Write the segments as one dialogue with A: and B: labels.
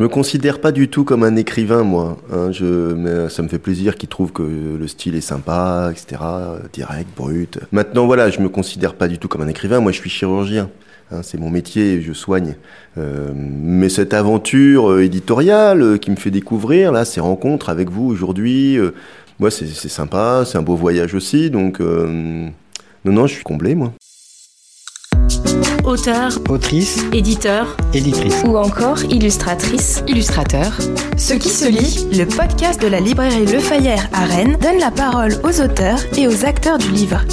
A: Je me considère pas du tout comme un écrivain, moi. Hein. je, mais ça me fait plaisir qu'ils trouvent que le style est sympa, etc. Direct, brut. Maintenant, voilà, je me considère pas du tout comme un écrivain. Moi, je suis chirurgien. Hein, c'est mon métier, je soigne. Euh, mais cette aventure euh, éditoriale euh, qui me fait découvrir, là, ces rencontres avec vous aujourd'hui, moi, c'est sympa, c'est un beau voyage aussi. Donc, non, non, je suis comblé, moi.
B: Auteur,
C: autrice,
B: éditeur,
C: éditrice
B: ou encore illustratrice, illustrateur. Ce qui se lit, le podcast de la librairie Le Fayère à Rennes donne la parole aux auteurs et aux acteurs du livre.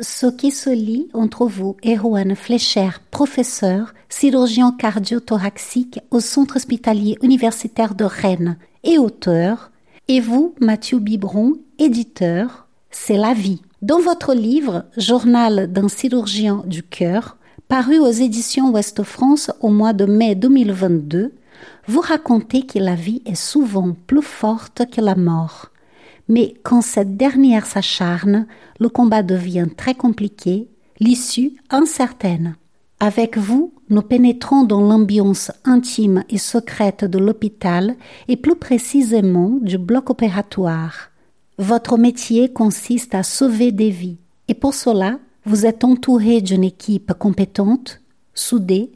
D: Ce qui se lit entre vous, Erwan Fleischer, professeur, chirurgien cardio-thoracique au Centre hospitalier universitaire de Rennes et auteur, et vous, Mathieu Biberon, éditeur, c'est la vie. Dans votre livre Journal d'un chirurgien du cœur, paru aux éditions Ouest France au mois de mai 2022, vous racontez que la vie est souvent plus forte que la mort. Mais quand cette dernière s'acharne, le combat devient très compliqué, l'issue incertaine. Avec vous, nous pénétrons dans l'ambiance intime et secrète de l'hôpital et plus précisément du bloc opératoire. Votre métier consiste à sauver des vies et pour cela, vous êtes entouré d'une équipe compétente, soudée,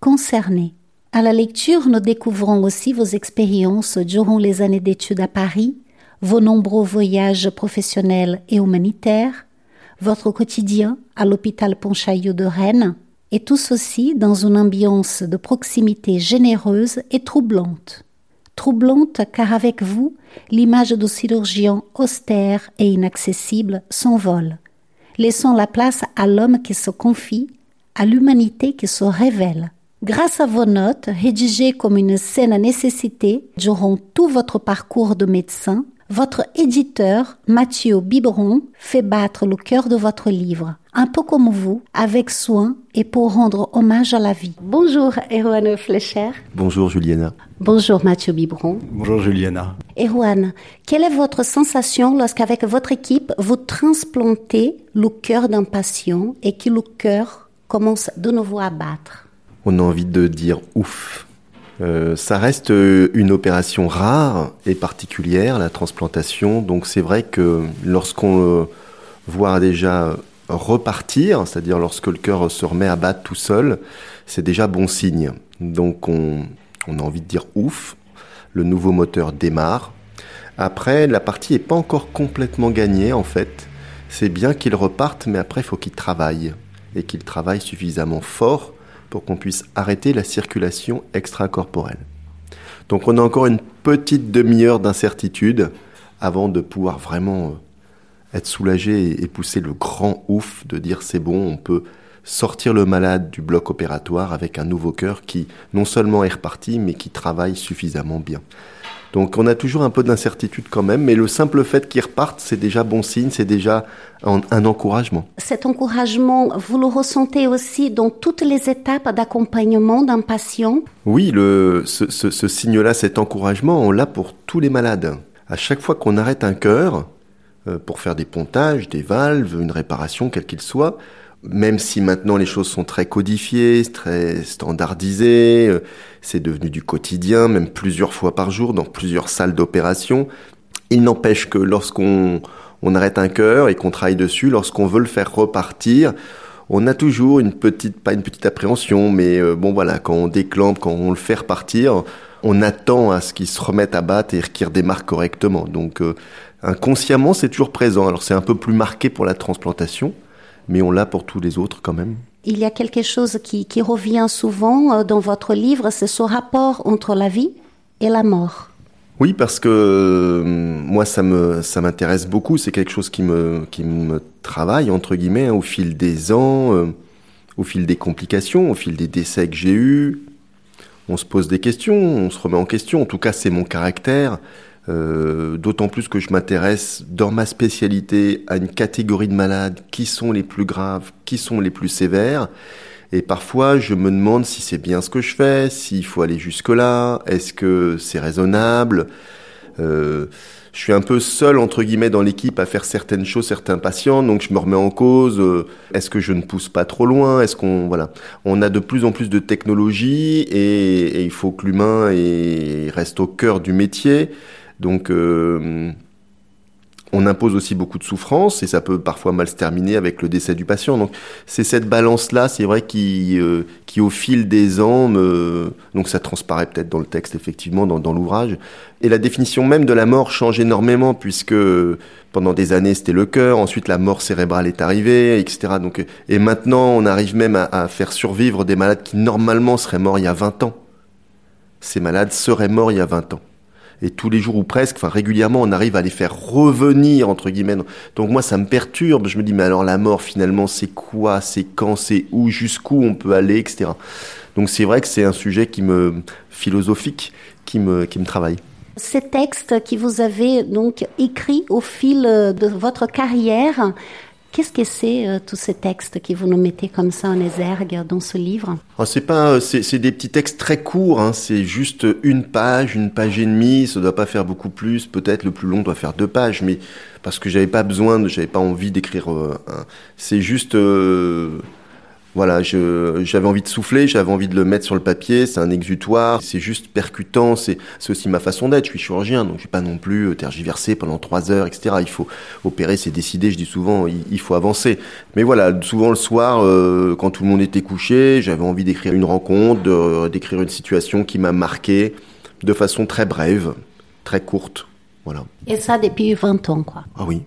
D: concernée. À la lecture, nous découvrons aussi vos expériences durant les années d'études à Paris, vos nombreux voyages professionnels et humanitaires, votre quotidien à l'hôpital Pontchaillou de Rennes, et tout ceci dans une ambiance de proximité généreuse et troublante troublante car avec vous, l'image du chirurgien austère et inaccessible s'envole, laissant la place à l'homme qui se confie, à l'humanité qui se révèle. Grâce à vos notes, rédigées comme une scène à nécessité durant tout votre parcours de médecin, votre éditeur, Mathieu Biberon, fait battre le cœur de votre livre, un peu comme vous, avec soin et pour rendre hommage à la vie. Bonjour, Erwan Fleischer.
A: Bonjour, Juliana.
D: Bonjour, Mathieu Biberon.
C: Bonjour, Juliana.
D: Erwan, quelle est votre sensation lorsqu'avec votre équipe, vous transplantez le cœur d'un patient et que le cœur commence de nouveau à battre?
A: On a envie de dire ouf euh, ça reste euh, une opération rare et particulière, la transplantation. Donc c'est vrai que lorsqu'on euh, voit déjà repartir, c'est-à-dire lorsque le cœur se remet à battre tout seul, c'est déjà bon signe. Donc on, on, a envie de dire ouf, le nouveau moteur démarre. Après, la partie n'est pas encore complètement gagnée en fait. C'est bien qu'il reparte, mais après il faut qu'il travaille et qu'il travaille suffisamment fort pour qu'on puisse arrêter la circulation extracorporelle. Donc on a encore une petite demi-heure d'incertitude avant de pouvoir vraiment euh, être soulagé et pousser le grand ouf de dire c'est bon, on peut sortir le malade du bloc opératoire avec un nouveau cœur qui non seulement est reparti mais qui travaille suffisamment bien. Donc on a toujours un peu d'incertitude quand même, mais le simple fait qu'ils repartent, c'est déjà bon signe, c'est déjà un, encouragement.
D: Cet encouragement, vous le ressentez aussi dans toutes les étapes d'accompagnement d'un patient?
A: Oui, le, ce, ce signe-là, cet encouragement, on l'a pour tous les malades. À chaque fois qu'on arrête un cœur, euh, pour faire des pontages, des valves, une réparation, quelle qu'il soit, même si maintenant les choses sont très codifiées, très standardisées, euh, c'est devenu du quotidien, même plusieurs fois par jour dans plusieurs salles d'opération, il n'empêche que lorsqu'on on arrête un cœur et qu'on travaille dessus, lorsqu'on veut le faire repartir, on a toujours une petite, pas une petite appréhension, mais euh, bon voilà, quand on déclampe, quand on le fait repartir, on attend à ce qu'il se remette à battre et qu'il redémarre correctement. Donc euh, inconsciemment, c'est toujours présent. Alors c'est un peu plus marqué pour la transplantation, mais on l'a pour tous les autres quand même.
D: Il y a quelque chose qui, revient souvent euh, dans votre livre, c'est ce rapport entre la vie et la mort.
A: Oui, parce que euh, moi, ça me ça m'intéresse beaucoup. C'est quelque chose qui me qui me travaille entre guillemets hein, au fil des ans, euh, au fil des complications, au fil des décès que j'ai eus. On se pose des questions, on se remet en question. En tout cas, c'est mon caractère. Euh, d'autant plus que je m'intéresse dans ma spécialité à une catégorie de malades qui sont les plus graves, qui sont les plus sévères. Et parfois, je me demande si c'est bien ce que je fais, s'il faut aller jusque-là, est-ce que c'est raisonnable? Je suis un peu seul entre guillemets dans l'équipe à faire certaines choses, certains patients, donc je me remets en cause. Est-ce que je ne pousse pas trop loin Est-ce qu'on voilà, on a de plus en plus de technologies et, et il faut que l'humain reste au cœur du métier. Donc on impose aussi beaucoup de souffrance et ça peut parfois mal se terminer avec le décès du patient. Donc c'est cette balance-là, c'est vrai, qui, euh, qui au fil des ans, donc ça transparaît peut-être dans le texte, effectivement, dans, l'ouvrage. Et la définition même de la mort change énormément puisque pendant des années c'était le cœur, ensuite la mort cérébrale est arrivée, etc. Donc, et maintenant on arrive même à, à faire survivre des malades qui normalement seraient morts il y a 20 ans. Ces malades seraient morts il y a 20 ans et tous les jours ou presque, enfin régulièrement, on arrive à les faire revenir entre guillemets. Donc moi, ça me perturbe. Je me dis, mais alors la mort finalement, c'est quoi, c'est quand, c'est où, jusqu'où on peut aller, etc. Donc c'est vrai que c'est un sujet qui me philosophique, qui me qui me travaille.
D: Ces textes que vous avez donc écrits au fil de votre carrière, Qu'est-ce que c'est euh, tous ces textes que vous nous mettez comme ça en exergue dans ce livre?
A: Oh, C'est pas, c'est des petits textes très courts. Hein. c'est juste une page, une page et demie. Ça doit pas faire beaucoup plus. Peut-être le plus long doit faire deux pages, mais parce que j'avais pas besoin, j'avais pas envie d'écrire. Euh, c'est juste. Euh, voilà, j'avais envie de souffler, j'avais envie de le mettre sur le papier, c'est un exutoire, c'est juste percutant, c'est aussi ma façon d'être, je suis chirurgien, donc je vais pas non plus euh, tergiverser pendant trois heures, etc. Il faut opérer, c'est décidé, je dis souvent, il, faut avancer. Mais voilà, souvent le soir, euh, quand tout le monde était couché, j'avais envie d'écrire une rencontre, d'écrire une situation qui m'a marqué de façon très brève, très courte. Voilà.
D: Et ça depuis 20 ans, quoi.
A: Ah oui,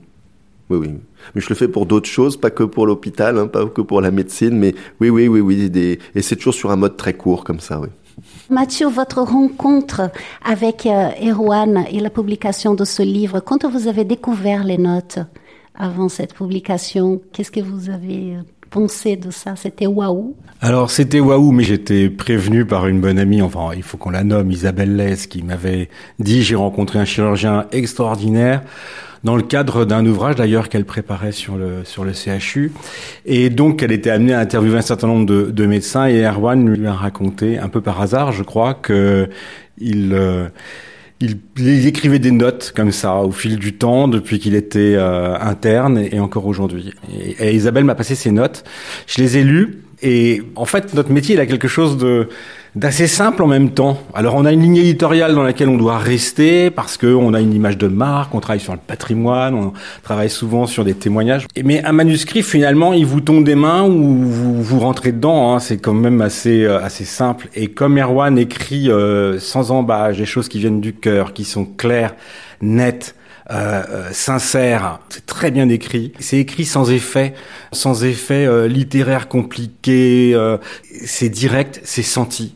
A: oui, oui. Mais je le fais pour d'autres choses, pas que pour l'hôpital, hein, pas que pour la médecine, mais oui, oui, oui, oui. Et c'est toujours sur un mode très court comme ça, oui.
D: Mathieu, votre rencontre avec euh, Erwan et la publication de ce livre, quand vous avez découvert les notes avant cette publication, qu'est-ce que vous avez euh, pensé de ça C'était waouh.
C: Alors c'était waouh, mais j'étais prévenu par une bonne amie, enfin il faut qu'on la nomme, Isabelle Lès, qui m'avait dit j'ai rencontré un chirurgien extraordinaire dans le cadre d'un ouvrage d'ailleurs qu'elle préparait sur le sur le CHU et donc elle était amenée à interviewer un certain nombre de, de médecins et Erwan lui a raconté un peu par hasard je crois que il euh, il, écrivait des notes comme ça au fil du temps depuis qu'il était euh, interne et, encore aujourd'hui. Et, et, Isabelle m'a passé ces notes. Je les ai lues et en fait notre métier il a quelque chose de d'assez simple en même temps. Alors on a une ligne éditoriale dans laquelle on doit rester parce qu'on a une image de marque, on travaille sur le patrimoine, on travaille souvent sur des témoignages. Mais un manuscrit finalement, il vous tombe des mains ou vous, vous rentrez dedans. Hein. C'est quand même assez euh, assez simple. Et comme Erwan écrit euh, sans embâche, des choses qui viennent du cœur, qui sont claires, nettes, euh, euh, sincère, c'est très bien écrit. C'est écrit sans effet, sans effet euh, littéraire compliqué. Euh, c'est direct, c'est senti.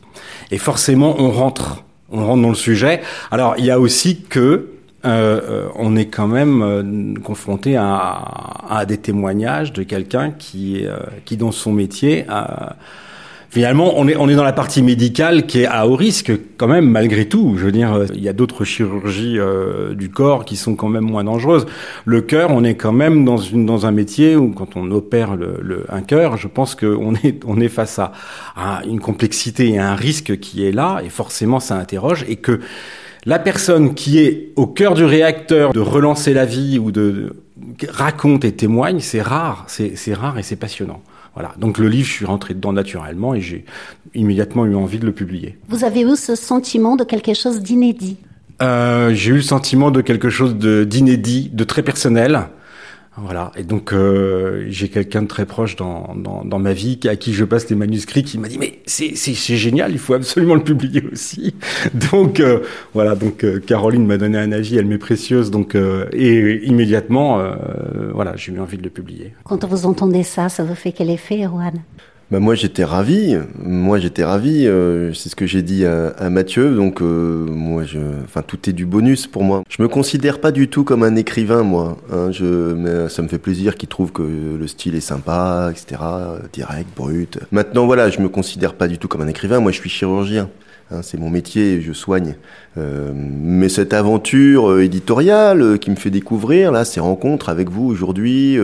C: Et forcément, on rentre, on rentre dans le sujet. Alors, il y a aussi que on est quand même confronté à, à, des témoignages de quelqu'un qui, qui dans son métier a finalement, on est, on est dans la partie médicale qui est à haut risque quand même, malgré tout. Je veux dire, euh, il y a d'autres chirurgies euh, du corps qui sont quand même moins dangereuses. Le cœur, on est quand même dans, une, dans un métier où quand on opère le, le un cœur, je pense qu'on est, on est face à, à une complexité et un risque qui est là, et forcément ça interroge, et que la personne qui est au cœur du réacteur de relancer la vie ou de raconte et témoigne, c'est rare, c'est rare et c'est passionnant. Voilà. Donc le livre, je suis rentré dedans naturellement et j'ai immédiatement eu envie de le publier.
D: Vous avez eu ce sentiment de quelque chose d'inédit?
C: Euh, J'ai eu le sentiment de quelque chose d'inédit, de, très personnel. Voilà. Et donc euh, j'ai quelqu'un de très proche dans, dans, dans, ma vie à qui je passe les manuscrits qui m'a dit mais c'est génial, il faut absolument le publier aussi. donc euh, voilà. Donc euh, Caroline m'a donné un avis, elle m'est précieuse. Donc euh, et immédiatement voilà, j'ai eu envie de le publier.
D: Quand vous entendez ça, ça vous fait quel effet, Erwan
A: bah moi j'étais ravi, moi j'étais ravi, euh, c'est ce que j'ai dit à, Mathieu, donc euh, moi je, enfin tout est du bonus pour moi. Je me considère pas du tout comme un écrivain moi, hein, je, mais ça me fait plaisir qu'il trouve que le style est sympa, etc., direct, brut. Maintenant voilà, je me considère pas du tout comme un écrivain, moi je suis chirurgien. Hein, c'est mon métier, je soigne. Euh, mais cette aventure euh, éditoriale euh, qui me fait découvrir, là, ces rencontres avec vous aujourd'hui,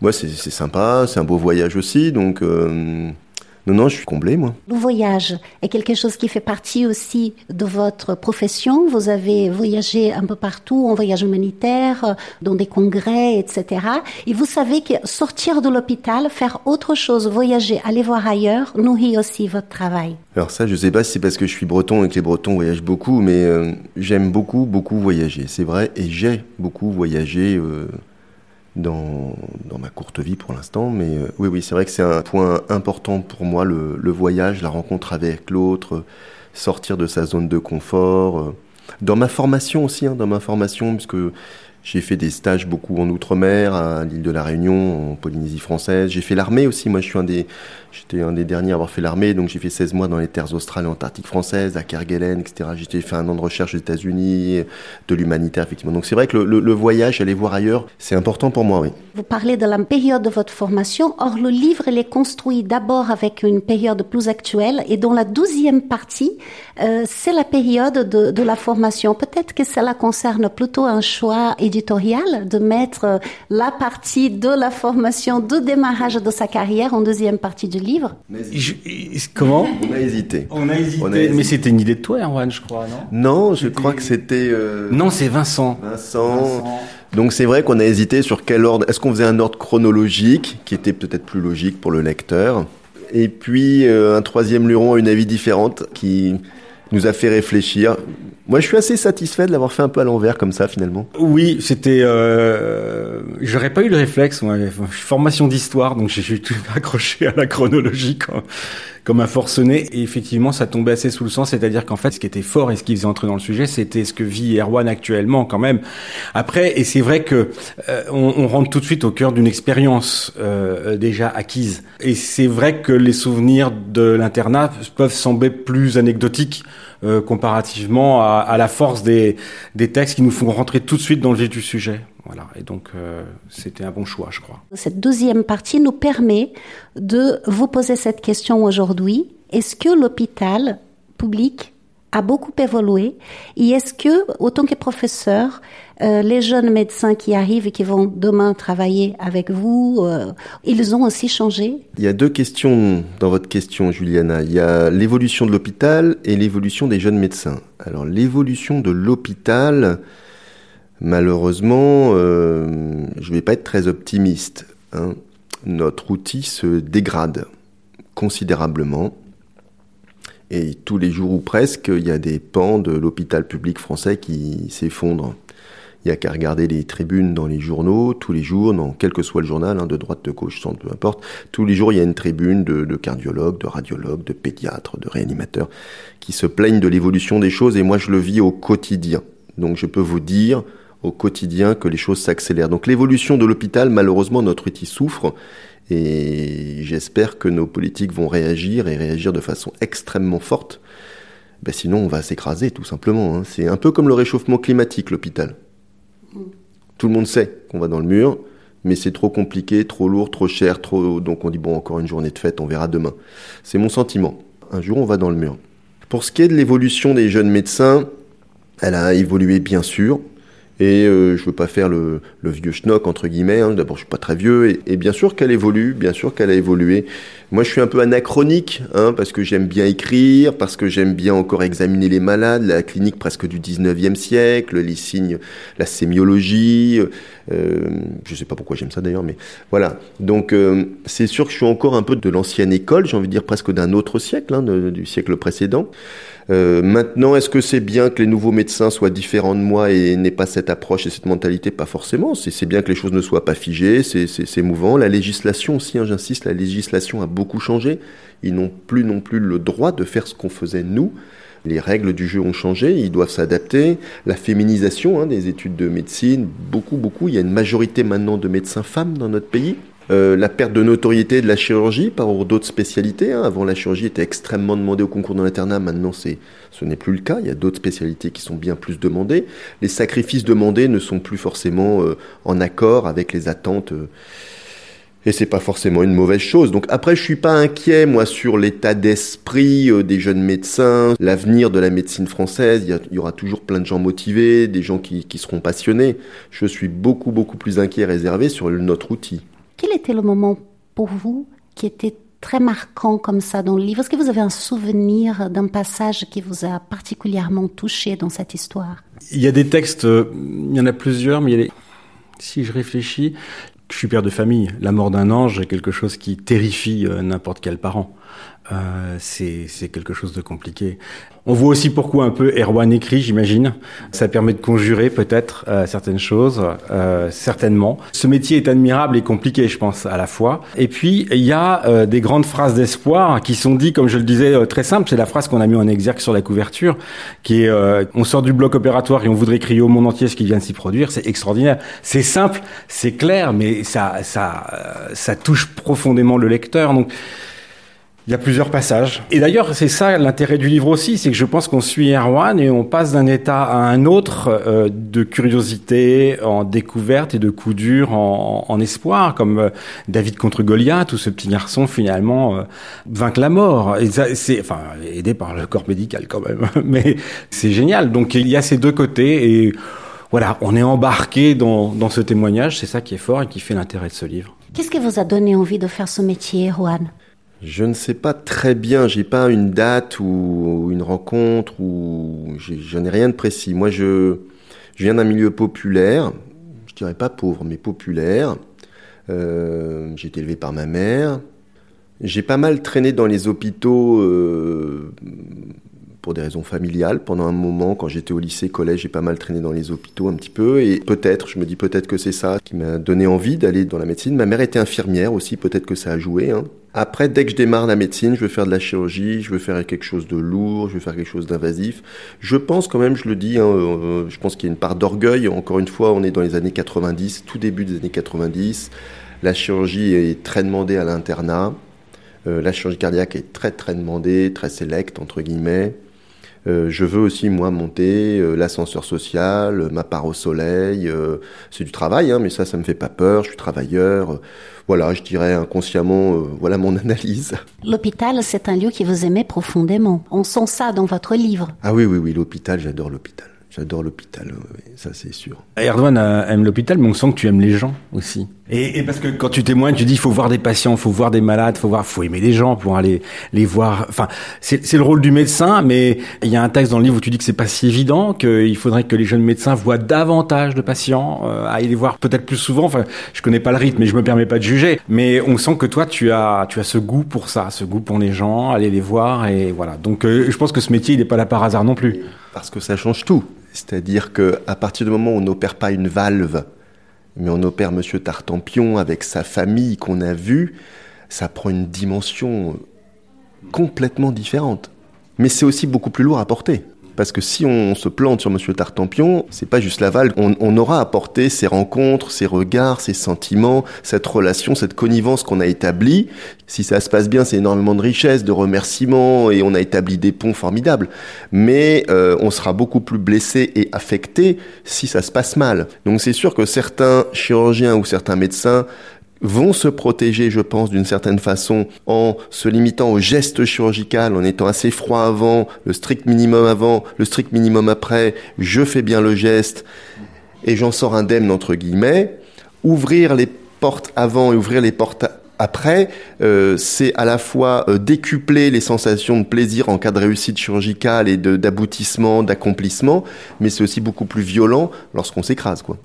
A: moi, c'est sympa, c'est un beau voyage aussi. Donc, euh, Non, non, je suis comblé, moi.
D: Le voyage est quelque chose qui fait partie aussi de votre profession. Vous avez voyagé un peu partout, en voyage humanitaire, dans des congrès, etc. Et vous savez que sortir de l'hôpital, faire autre chose, voyager, aller voir ailleurs, nourrit aussi votre travail.
A: Alors ça, je sais pas si c'est parce que je suis breton et que les bretons voyagent beaucoup, mais euh, j'aime beaucoup, beaucoup voyager. C'est vrai, et j'ai beaucoup voyagé. Euh, dans, ma courte vie pour l'instant. Mais euh, oui, oui, c'est vrai que c'est un point important pour moi, le, le voyage, la rencontre avec l'autre, sortir de sa zone de confort. Euh. Dans ma formation aussi, hein, dans ma formation, puisque j'ai fait des stages beaucoup en Outre-mer, à l'île de la Réunion, en Polynésie française. J'ai fait l'armée aussi. Moi, je suis un des, j'étais un des derniers à avoir fait l'armée. Donc, j'ai fait 16 mois dans les terres australes et antarctiques françaises, à Kerguelen, etc. J'ai fait un an de recherche aux États-Unis, de l'humanitaire, effectivement. Donc, c'est vrai que le, voyage, aller voir ailleurs, c'est important pour moi, oui.
D: Vous parlez de la période de votre formation. Or, le livre, il est construit d'abord avec une période plus actuelle et dans la douzième partie, euh, c'est la période de, de la formation. Peut-être que cela concerne plutôt un choix éditorial de mettre la partie de la formation de démarrage de sa carrière en deuxième partie du livre.
C: Je, comment?
A: On a hésité.
C: On a hésité. On a hésité. Mais c'était une idée de toi, Erwan, je crois, non?
A: Non, je crois que c'était. Euh...
C: Non, c'est Vincent.
A: Vincent. Vincent. Donc c'est vrai qu'on a hésité sur quel ordre. Est-ce qu'on faisait un ordre chronologique, qui était peut-être plus logique pour le lecteur? Et puis euh, un troisième luron a une avis différente qui nous a fait réfléchir. Moi, je suis assez satisfait de l'avoir fait un peu à l'envers comme ça, finalement.
C: Oui, c'était. Euh, J'aurais pas eu le réflexe. Moi, formation d'histoire, donc j'ai tout accroché à la chronologie comme un forcené. Et effectivement, ça tombait assez sous le sens, c'est-à-dire qu'en fait, ce qui était fort et ce qui faisait entrer dans le sujet, c'était ce que vit Erwan actuellement, quand même. Après, et c'est vrai que euh, on, on, rentre tout de suite au cœur d'une expérience euh, déjà acquise. Et c'est vrai que les souvenirs de l'internat peuvent sembler plus anecdotiques euh, comparativement à, à, la force des, des textes qui nous font rentrer tout de suite dans le vif du sujet. Voilà, et donc euh, c'était un bon choix, je crois.
D: Cette deuxième partie nous permet de vous poser cette question aujourd'hui. Est-ce que l'hôpital public a beaucoup évolué et est-ce que, autant que professeur, euh, les jeunes médecins qui arrivent et qui vont demain travailler avec vous, euh, ils ont aussi changé?
A: Il y a deux questions dans votre question, Juliana. Il y a l'évolution de l'hôpital et l'évolution des jeunes médecins. Alors l'évolution de l'hôpital, malheureusement, euh, je ne vais pas être très optimiste. Hein. Notre outil se dégrade considérablement. Et tous les jours ou presque, il y a des pans de l'hôpital public français qui s'effondrent. Il n'y a qu'à regarder les tribunes dans les journaux, tous les jours, quel que soit le journal, hein, de droite, de gauche, centre, peu importe, tous les jours il y a une tribune de cardiologues, de radiologues, de pédiatres, de réanimateurs, qui se plaignent de l'évolution des choses, et moi je le vis au quotidien. Donc je peux vous dire au quotidien que les choses s'accélèrent. Donc l'évolution de l'hôpital, malheureusement, notre outil souffre, et j'espère que nos politiques vont réagir et réagir de façon extrêmement forte. Ben sinon, on va s'écraser, tout simplement. Hein. C'est un peu comme le réchauffement climatique, l'hôpital. Tout le monde sait qu'on va dans le mur, mais c'est trop compliqué, trop lourd, trop cher, trop. Donc on dit bon, encore une journée de fête, on verra demain. C'est mon sentiment. Un jour, on va dans le mur. Pour ce qui est de l'évolution des jeunes médecins, elle a évolué bien sûr. Et euh, je veux pas faire le, le vieux schnock entre guillemets. Hein. D'abord, je suis pas très vieux, et, et bien sûr qu'elle évolue, bien sûr qu'elle a évolué. Moi, je suis un peu anachronique, hein, parce que j'aime bien écrire, parce que j'aime bien encore examiner les malades, la clinique presque du 19e siècle, les signes, la sémiologie. Euh, je sais pas pourquoi j'aime ça d'ailleurs, mais voilà. Donc, euh, c'est sûr que je suis encore un peu de l'ancienne école, j'ai envie de dire presque d'un autre siècle, hein, du siècle précédent. Euh, maintenant, est-ce que c'est bien que les nouveaux médecins soient différents de moi et n'aient pas cette approche et cette mentalité? Pas forcément. C'est bien que les choses ne soient pas figées, c'est mouvant. La législation aussi, hein, j'insiste, la législation a beaucoup changé. Ils n'ont plus non plus le droit de faire ce qu'on faisait nous. Les règles du jeu ont changé, ils doivent s'adapter. La féminisation hein, des études de médecine, beaucoup, beaucoup. Il y a une majorité maintenant de médecins femmes dans notre pays. Euh, la perte de notoriété de la chirurgie par d'autres spécialités. Hein. Avant, la chirurgie était extrêmement demandée au concours de l'internat. Maintenant, ce n'est plus le cas. Il y a d'autres spécialités qui sont bien plus demandées. Les sacrifices demandés ne sont plus forcément euh, en accord avec les attentes. Euh, et c'est pas forcément une mauvaise chose. Donc après, je suis pas inquiet moi sur l'état d'esprit euh, des jeunes médecins, l'avenir de la médecine française. Il y, a, il y, aura toujours plein de gens motivés, des gens qui, qui seront passionnés. Je suis beaucoup beaucoup plus inquiet et réservé sur notre outil.
D: Quel était le moment pour vous qui était très marquant comme ça dans le livre? Est-ce que vous avez un souvenir d'un passage qui vous a particulièrement touché dans cette histoire?
C: Il y a des textes, euh, il y en a plusieurs, mais il y a des... si je réfléchis, je suis père de famille. La mort d'un ange est quelque chose qui terrifie euh, n'importe quel parent. Euh, c'est quelque chose de compliqué. On voit aussi pourquoi un peu Erwan écrit, j'imagine. Ça permet de conjurer peut-être euh, certaines choses, euh, certainement. Ce métier est admirable et compliqué, je pense, à la fois. Et puis, il y a euh, des grandes phrases d'espoir qui sont dites, comme je le disais, euh, très simple. C'est la phrase qu'on a mis en exergue sur la couverture, qui est on sort du bloc opératoire et on voudrait crier au monde entier ce qui vient de s'y produire. C'est extraordinaire. C'est simple, c'est clair, mais ça, ça, ça touche profondément le lecteur. Donc, il y a plusieurs passages. Et d'ailleurs, c'est ça l'intérêt du livre aussi, c'est que je pense qu'on suit Erwan et on passe d'un état à un autre euh, de curiosité, en découverte et de coup dur, en, en espoir, comme euh, David contre Goliath, où ce petit garçon finalement euh, vainque la mort. Et c'est, enfin, aidé par le corps médical quand même, mais c'est génial. Donc il y a ces deux côtés et voilà, on est embarqué dans, dans ce témoignage. C'est ça qui est fort et qui fait l'intérêt de ce livre.
D: Qu'est-ce qui vous a donné envie de faire ce métier, Erwan?
A: Je ne sais pas très bien, j'ai pas une date ou une rencontre ou je n'ai rien de précis. Moi, je, viens d'un milieu populaire, je dirais pas pauvre, mais populaire. Euh, j'ai été élevé par ma mère. J'ai pas mal traîné dans les hôpitaux euh, pour des raisons familiales. Pendant un moment, quand j'étais au lycée, collège, j'ai pas mal traîné dans les hôpitaux un petit peu. Et peut-être, je me dis peut-être que c'est ça qui m'a donné envie d'aller dans la médecine. Ma mère était infirmière aussi, peut-être que ça a joué. Hein. Après, dès que je démarre la médecine, je veux faire de la chirurgie, je veux faire quelque chose de lourd, je veux faire quelque chose d'invasif. Je pense quand même, je le dis, hein, euh, je pense qu'il y a une part d'orgueil. Encore une fois, on est dans les années 90, tout début des années 90. La chirurgie est très demandée à l'internat. Euh, la chirurgie cardiaque est très très demandée, très sélecte entre guillemets. Euh, je veux aussi moi monter euh, l'ascenseur social, ma part au soleil. Euh, c'est du travail, hein, mais ça, ça me fait pas peur. Je suis travailleur. voilà, je dirais inconsciemment, voilà mon analyse.
D: L'hôpital, c'est un lieu qui vous aimait profondément. On sent ça dans votre livre.
A: Ah oui, oui, oui, l'hôpital, j'adore l'hôpital. J'adore l'hôpital, ça c'est sûr.
C: Erdogan aime l'hôpital, mais on sent que tu aimes les gens aussi. Et, et, parce que quand tu témoignes, tu dis il faut voir des patients, il faut voir des malades, faut voir, faut aimer les gens pour aller les voir. Enfin, c'est le rôle du médecin, mais il y a un texte dans le livre où tu dis que c'est pas si évident, qu'il faudrait que les jeunes médecins voient davantage de patients, euh, aillent les voir peut-être plus souvent. Enfin, je connais pas le rythme, mais je me permets pas de juger. Mais on sent que toi, tu as, tu as ce goût pour ça, ce goût pour les gens, aller les voir et voilà. Donc, euh, je pense que ce métier, il n'est pas là par hasard non plus.
A: Parce que ça change tout. C'est-à-dire que à partir du moment où on n'opère pas une valve mais on opère Monsieur Tartampion avec sa famille qu'on a vue, ça prend une dimension complètement différente. Mais c'est aussi beaucoup plus lourd à porter. Parce que si on se plante sur Monsieur Tartampion, c'est pas juste Laval. On, on aura apporté ses rencontres, ses regards, ses sentiments, cette relation, cette connivence qu'on a établie. Si ça se passe bien, c'est énormément de richesse, de remerciements, et on a établi des ponts formidables. Mais euh, on sera beaucoup plus blessé et affecté si ça se passe mal. Donc c'est sûr que certains chirurgiens ou certains médecins vont se protéger, je pense, d'une certaine façon en se limitant au geste chirurgical, en étant assez froid avant, le strict minimum avant, le strict minimum après, je fais bien le geste et j'en sors indemne, entre guillemets. Ouvrir les portes avant et ouvrir les portes après, euh, c'est à la fois euh, décupler les sensations de plaisir en cas de réussite chirurgicale et d'aboutissement, d'accomplissement, mais c'est aussi beaucoup plus violent lorsqu'on s'écrase, quoi.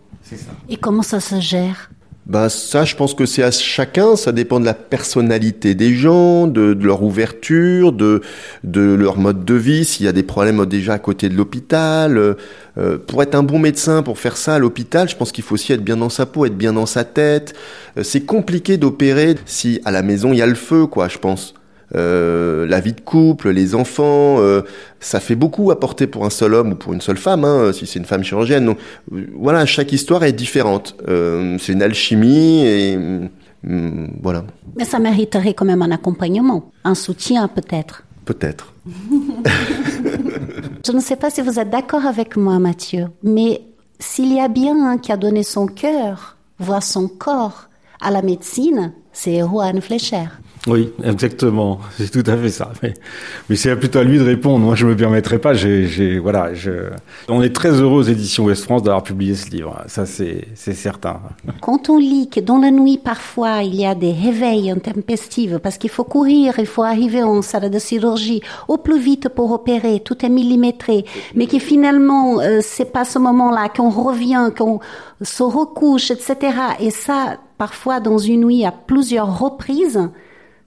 D: Et comment ça se gère?
A: Bah ça, je pense que c'est à chacun. Ça dépend de la personnalité des gens, de, leur ouverture, de, de leur mode de vie. S'il y a des problèmes déjà à côté de l'hôpital, euh, pour être un bon médecin, pour faire ça à l'hôpital, je pense qu'il faut aussi être bien dans sa peau, être bien dans sa tête. Euh, c'est compliqué d'opérer si à la maison il y a le feu, quoi. Je pense. Euh, la vie de couple, les enfants, euh, ça fait beaucoup à porter pour un seul homme ou pour une seule femme, hein, si c'est une femme chirurgienne. Donc voilà, chaque histoire est différente. Euh, c'est une alchimie et mm, voilà.
D: Mais ça mériterait quand même un accompagnement, un soutien peut-être.
A: Peut-être.
D: Je ne sais pas si vous êtes d'accord avec moi, Mathieu, mais s'il y a bien un qui a donné son cœur, voire son corps à la médecine, c'est Juan Fleischer.
C: Oui, exactement. C'est tout à fait ça. Mais, c'est plutôt à lui de répondre. Moi, je me permettrai pas. J'ai, voilà. On est très heureux aux éditions Ouest France d'avoir publié ce livre. Ça, c'est, c'est certain.
D: Quand on lit que dans la nuit, parfois, il y a des réveils intempestifs parce qu'il faut courir, il faut arriver en salle de chirurgie au plus vite pour opérer, tout est millimétré, mais que finalement, euh, c'est pas ce moment-là qu'on revient, qu'on se recouche, etc. Et ça, parfois, dans une nuit à plusieurs reprises,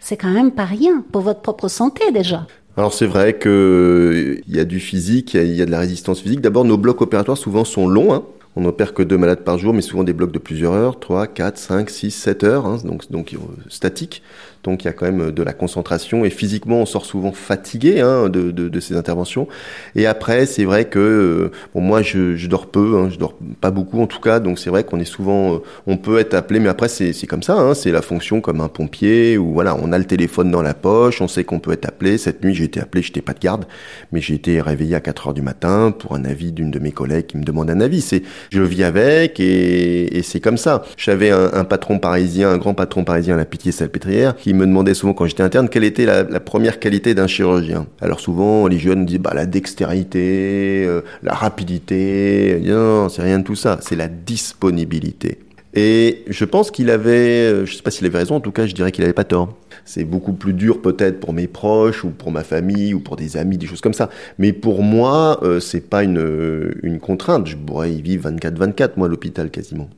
D: c'est quand même pas rien pour votre propre santé déjà.
A: Alors c'est vrai qu'il y a du physique, il y, a de la résistance physique. D'abord, nos blocs opératoires souvent sont longs. Hein. On n'opère que deux malades par jour, mais souvent des blocs de plusieurs heures, 3, 4, 5, 6, 7 heures, hein, donc, donc euh, statiques. Donc il y a quand même de la concentration et physiquement on sort souvent fatigué hein, de, ces interventions. Et après c'est vrai que euh, bon moi je, dors peu, hein, je dors pas beaucoup en tout cas, donc c'est vrai qu'on est souvent, euh, on peut être appelé, mais après c'est comme ça, hein, c'est la fonction comme un pompier ou voilà, on a le téléphone dans la poche, on sait qu'on peut être appelé. Cette nuit j'ai été appelé, j'étais pas de garde, mais j'ai été réveillé à 4 heures du matin pour un avis d'une de mes collègues qui me demande un avis. C'est je vis avec et, c'est comme ça. J'avais un, un, patron parisien, un grand patron parisien à la Pitié-Salpêtrière qui me demandait souvent quand j'étais interne quelle était la, première qualité d'un chirurgien. Alors souvent les jeunes disent bah la dextérité, euh, la rapidité. Non, c'est rien de tout ça. C'est la disponibilité. Et je pense qu'il avait, euh, je sais pas s'il avait raison, en tout cas, je dirais qu'il avait pas tort. C'est beaucoup plus dur peut-être pour mes proches ou pour ma famille ou pour des amis, des choses comme ça. Mais pour moi, euh, c'est pas une, une contrainte. Je pourrais y vivre 24-24, moi, à l'hôpital quasiment.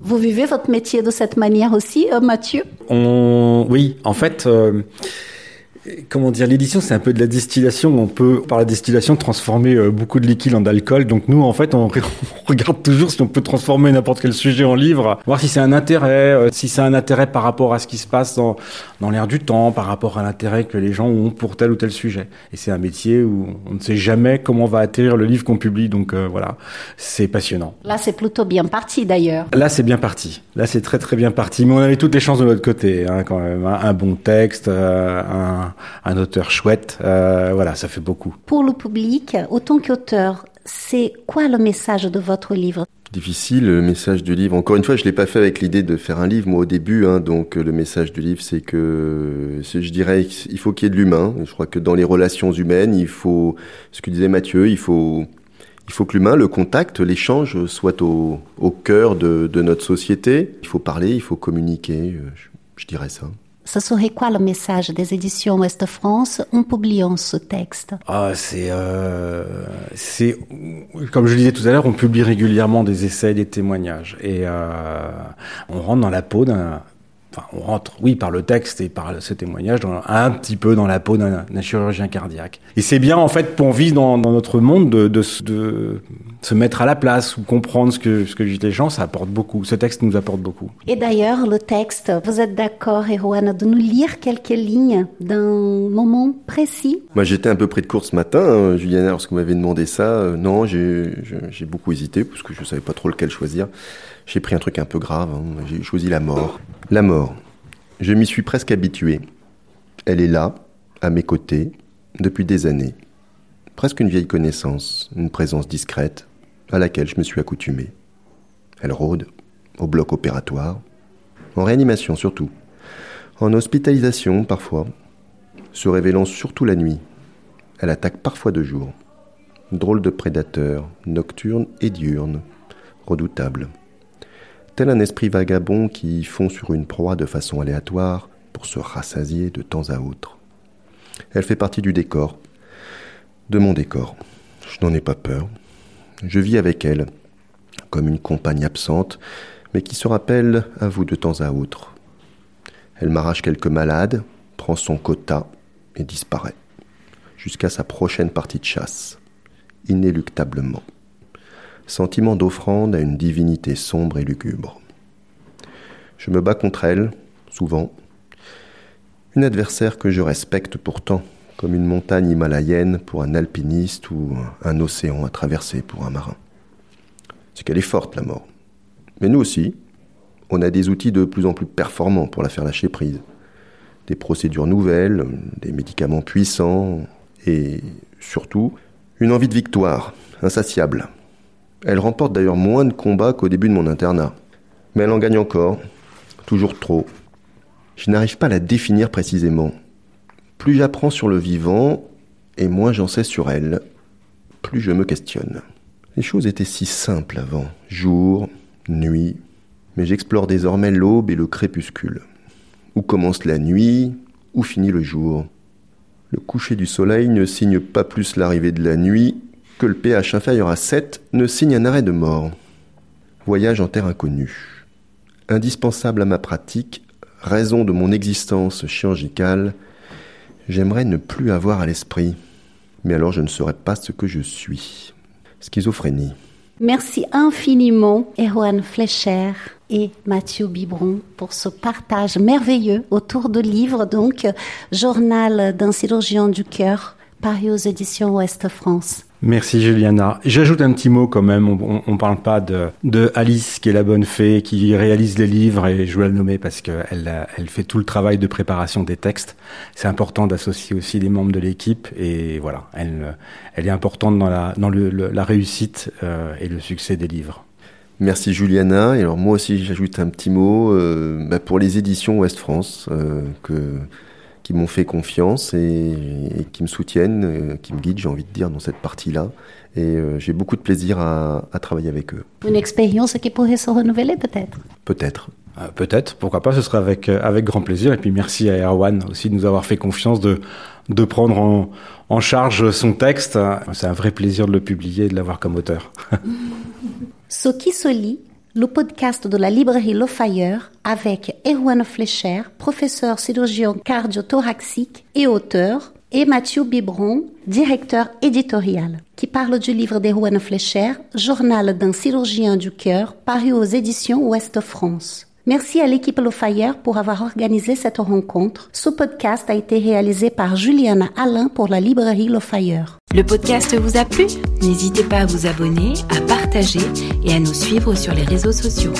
D: Vous vivez votre métier de cette manière aussi, euh, Mathieu?
C: On... Oui, en fait. Euh comment dire, l'édition, c'est un peu de la distillation. On peut, par la distillation, transformer euh, beaucoup de liquide en alcool. Donc nous, en fait, on, regarde toujours si on peut transformer n'importe quel sujet en livre, voir si c'est un intérêt, euh, si c'est un intérêt par rapport à ce qui se passe dans, dans l'air du temps, par rapport à l'intérêt que les gens ont pour tel ou tel sujet. Et c'est un métier où on ne sait jamais comment va atterrir le livre qu'on publie. Donc euh, voilà, c'est passionnant.
D: Là, c'est plutôt bien parti d'ailleurs.
C: Là, c'est bien parti. Là, c'est très très bien parti. Mais on avait toutes les chances de notre côté, hein, quand même. Hein. Un bon texte, un un auteur chouette. Euh, voilà, ça fait beaucoup.
D: Pour le public, autant qu'auteur, c'est quoi le message de votre livre?
A: Difficile, le message du livre. Encore une fois, je l'ai pas fait avec l'idée de faire un livre, moi, au début. Hein, donc, le message du livre, c'est que, je dirais, il faut qu'il y ait de l'humain. Je crois que dans les relations humaines, il faut, ce que disait Mathieu, il faut, il faut que l'humain, le contact, l'échange soit au, au cœur de, de, notre société. Il faut parler, il faut communiquer. je, je dirais ça.
D: Ce serait quoi le message des éditions Ouest France en publiant ce texte?
C: Ah, c'est, euh, c'est, comme je le disais tout à l'heure, on publie régulièrement des essais, des témoignages, et euh, on rentre dans la peau d'un, enfin, on rentre, oui, par le texte et par ce témoignage, un petit peu dans la peau d'un chirurgien cardiaque. Et c'est bien, en fait, pour vivre dans, notre monde, de, de, de, se mettre à la place ou comprendre ce que, ce que vivent les gens, ça apporte beaucoup. Ce texte nous apporte beaucoup.
D: Et d'ailleurs, le texte, vous êtes d'accord, Erwan, de nous lire quelques lignes d'un moment précis?
A: Moi, j'étais un peu pris de court ce matin, hein, Juliana, lorsque vous m'avez demandé ça. Euh, non, j'ai beaucoup hésité, parce que je savais pas trop lequel choisir. J'ai pris un truc un peu grave, hein. j'ai choisi la mort. La mort. Je m'y suis presque habitué. Elle est là, à mes côtés, depuis des années. Presque une vieille connaissance, une présence discrète, à laquelle je me suis accoutumé. Elle rôde, au bloc opératoire, en réanimation surtout, en hospitalisation parfois, se révélant surtout la nuit. Elle attaque parfois de jour. Drôle de prédateur, nocturne et diurne, redoutable tel un esprit vagabond qui fond sur une proie de façon aléatoire pour se rassasier de temps à autre. Elle fait partie du décor, de mon décor. Je n'en ai pas peur. Je vis avec elle, comme une compagne absente, mais qui se rappelle à vous de temps à autre. Elle m'arrache quelques malades, prend son quota et disparaît, jusqu'à sa prochaine partie de chasse, inéluctablement sentiment d'offrande à une divinité sombre et lugubre. Je me bats contre elle, souvent, une adversaire que je respecte pourtant, comme une montagne himalayenne pour un alpiniste ou un océan à traverser pour un marin. C'est qu'elle est forte, la mort. Mais nous aussi, on a des outils de plus en plus performants pour la faire lâcher prise. Des procédures nouvelles, des médicaments puissants et surtout une envie de victoire, insatiable, elle remporte d'ailleurs moins de combats qu'au début de mon internat. Mais elle en gagne encore, toujours trop. Je n'arrive pas à la définir précisément. Plus j'apprends sur le vivant, et moins j'en sais sur elle, plus je me questionne. Les choses étaient si simples avant, jour, nuit, mais j'explore désormais l'aube et le crépuscule. Où commence la nuit, où finit le jour Le coucher du soleil ne signe pas plus l'arrivée de la nuit que le pH inférieur à 7 ne signe un arrêt de mort. Voyage en terre inconnue. Indispensable à ma pratique, raison de mon existence chirurgicale, j'aimerais ne plus avoir à l'esprit. Mais alors je ne serais pas ce que je suis. Schizophrénie.
D: Merci infiniment, Erwan Fleischer et Mathieu Biberon, pour ce partage merveilleux autour de livres, donc, Journal d'un chirurgien du cœur, paru aux éditions Ouest France.
C: Merci Juliana. J'ajoute un petit mot quand même. On, on, parle pas de, Alice qui est la bonne fée qui réalise les livres et je voulais la nommer parce qu'elle elle fait tout le travail de préparation des textes. C'est important d'associer aussi les membres de l'équipe et voilà, elle, est importante dans la réussite euh, et le succès des livres.
A: Merci Juliana. Et alors moi aussi j'ajoute un petit mot euh, bah pour les éditions Ouest France euh, qui m'ont fait confiance et, qui me soutiennent, euh, qui me guident, j'ai envie de dire, dans cette partie-là. Et euh, j'ai beaucoup de plaisir à, travailler avec eux.
D: Une expérience qui pourrait se renouveler peut-être
A: Peut-être.
C: Euh, peut-être, pourquoi pas, ce sera avec, avec grand plaisir. Et puis merci à Erwan aussi de nous avoir fait confiance de, de prendre en, en charge son texte. C'est un vrai plaisir de le publier et de l'avoir comme auteur.
D: Ce qui se lit le podcast de la librairie Le avec Erwan Fleischer, professeur chirurgien cardio-thoraxique et auteur, et Mathieu Bibron, directeur éditorial, qui parle du livre d'Erwan Fleischer, Journal d'un chirurgien du cœur, paru aux éditions Ouest France. Merci à l'équipe Le Fire pour avoir organisé cette rencontre. Ce podcast a été réalisé par Juliana Alain pour la librairie Le Fire.
B: Le podcast vous a plu? N'hésitez pas à vous abonner, à partager et à nous suivre sur les réseaux sociaux.